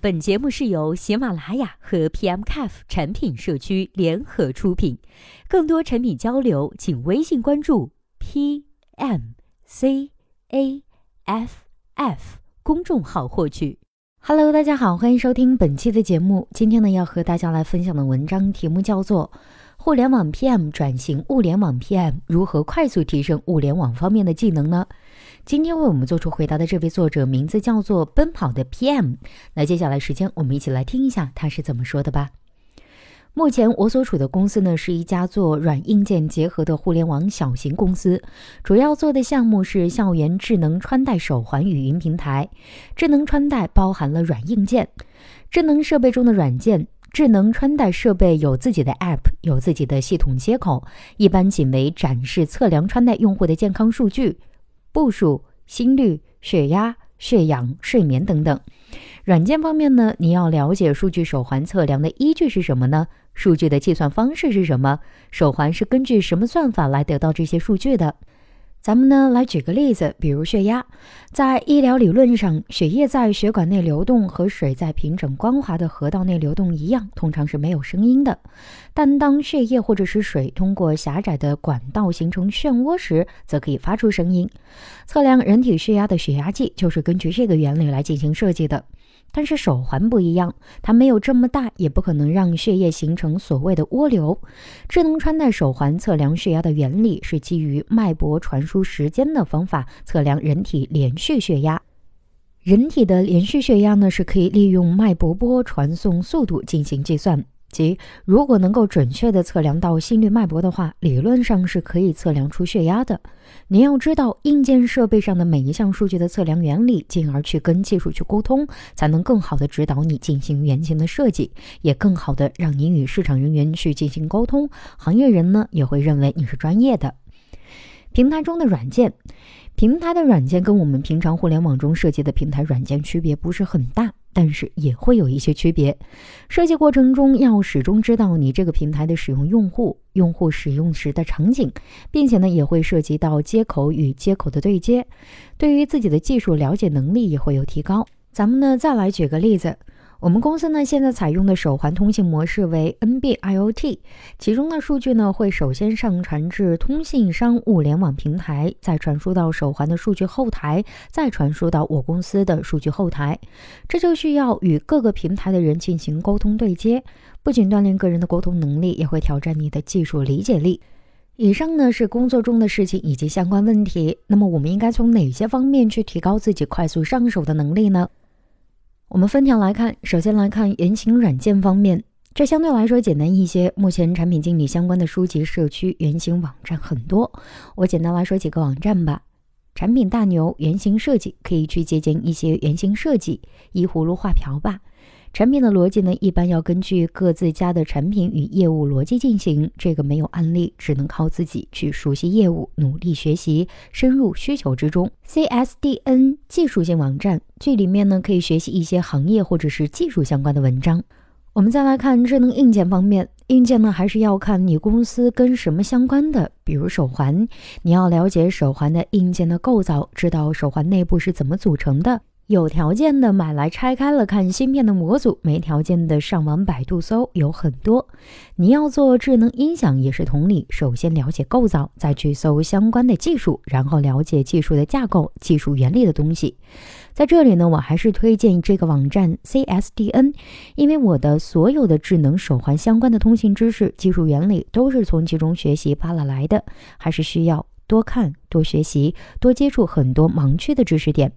本节目是由喜马拉雅和 PMCAF 产品社区联合出品，更多产品交流，请微信关注 PMCAFF 公众号获取。Hello，大家好，欢迎收听本期的节目。今天呢，要和大家来分享的文章题目叫做《互联网 PM 转型物联网 PM 如何快速提升物联网方面的技能呢？今天为我们做出回答的这位作者名字叫做奔跑的 PM。那接下来时间，我们一起来听一下他是怎么说的吧。目前我所处的公司呢，是一家做软硬件结合的互联网小型公司，主要做的项目是校园智能穿戴手环语音平台。智能穿戴包含了软硬件，智能设备中的软件。智能穿戴设备有自己的 App，有自己的系统接口，一般仅为展示测量穿戴用户的健康数据。步数、心率、血压、血氧、睡眠等等。软件方面呢，你要了解数据手环测量的依据是什么呢？数据的计算方式是什么？手环是根据什么算法来得到这些数据的？咱们呢来举个例子，比如血压，在医疗理论上，血液在血管内流动和水在平整光滑的河道内流动一样，通常是没有声音的。但当血液或者是水通过狭窄的管道形成漩涡时，则可以发出声音。测量人体血压的血压计就是根据这个原理来进行设计的。但是手环不一样，它没有这么大，也不可能让血液形成所谓的涡流。智能穿戴手环测量血压的原理是基于脉搏传输时间的方法测量人体连续血压。人体的连续血压呢，是可以利用脉搏波传送速度进行计算。即如果能够准确地测量到心率脉搏的话，理论上是可以测量出血压的。你要知道硬件设备上的每一项数据的测量原理，进而去跟技术去沟通，才能更好的指导你进行原型的设计，也更好的让你与市场人员去进行沟通。行业人呢也会认为你是专业的。平台中的软件，平台的软件跟我们平常互联网中设计的平台软件区别不是很大。但是也会有一些区别。设计过程中要始终知道你这个平台的使用用户、用户使用时的场景，并且呢也会涉及到接口与接口的对接。对于自己的技术了解能力也会有提高。咱们呢再来举个例子。我们公司呢，现在采用的手环通信模式为 NB-IoT，其中的数据呢，会首先上传至通信商物联网平台，再传输到手环的数据后台，再传输到我公司的数据后台。这就需要与各个平台的人进行沟通对接，不仅锻炼个人的沟通能力，也会挑战你的技术理解力。以上呢是工作中的事情以及相关问题。那么我们应该从哪些方面去提高自己快速上手的能力呢？我们分条来看，首先来看原型软件方面，这相对来说简单一些。目前产品经理相关的书籍、社区、原型网站很多，我简单来说几个网站吧。产品大牛原型设计可以去借鉴一些原型设计，依葫芦画瓢吧。产品的逻辑呢，一般要根据各自家的产品与业务逻辑进行，这个没有案例，只能靠自己去熟悉业务，努力学习，深入需求之中。CSDN 技术性网站，这里面呢可以学习一些行业或者是技术相关的文章。我们再来看智能硬件方面，硬件呢还是要看你公司跟什么相关的，比如手环，你要了解手环的硬件的构造，知道手环内部是怎么组成的。有条件的买来拆开了看芯片的模组，没条件的上网百度搜有很多。你要做智能音响也是同理，首先了解构造，再去搜相关的技术，然后了解技术的架构、技术原理的东西。在这里呢，我还是推荐这个网站 CSDN，因为我的所有的智能手环相关的通信知识、技术原理都是从其中学习扒拉来的，还是需要多看、多学习、多接触很多盲区的知识点。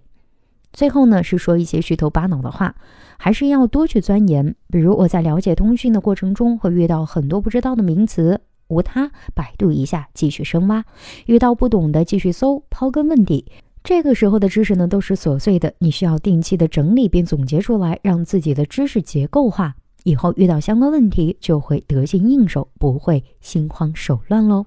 最后呢，是说一些虚头巴脑的话，还是要多去钻研。比如我在了解通讯的过程中，会遇到很多不知道的名词，无他，百度一下，继续深挖。遇到不懂的，继续搜，刨根问底。这个时候的知识呢，都是琐碎的，你需要定期的整理并总结出来，让自己的知识结构化。以后遇到相关问题，就会得心应手，不会心慌手乱喽。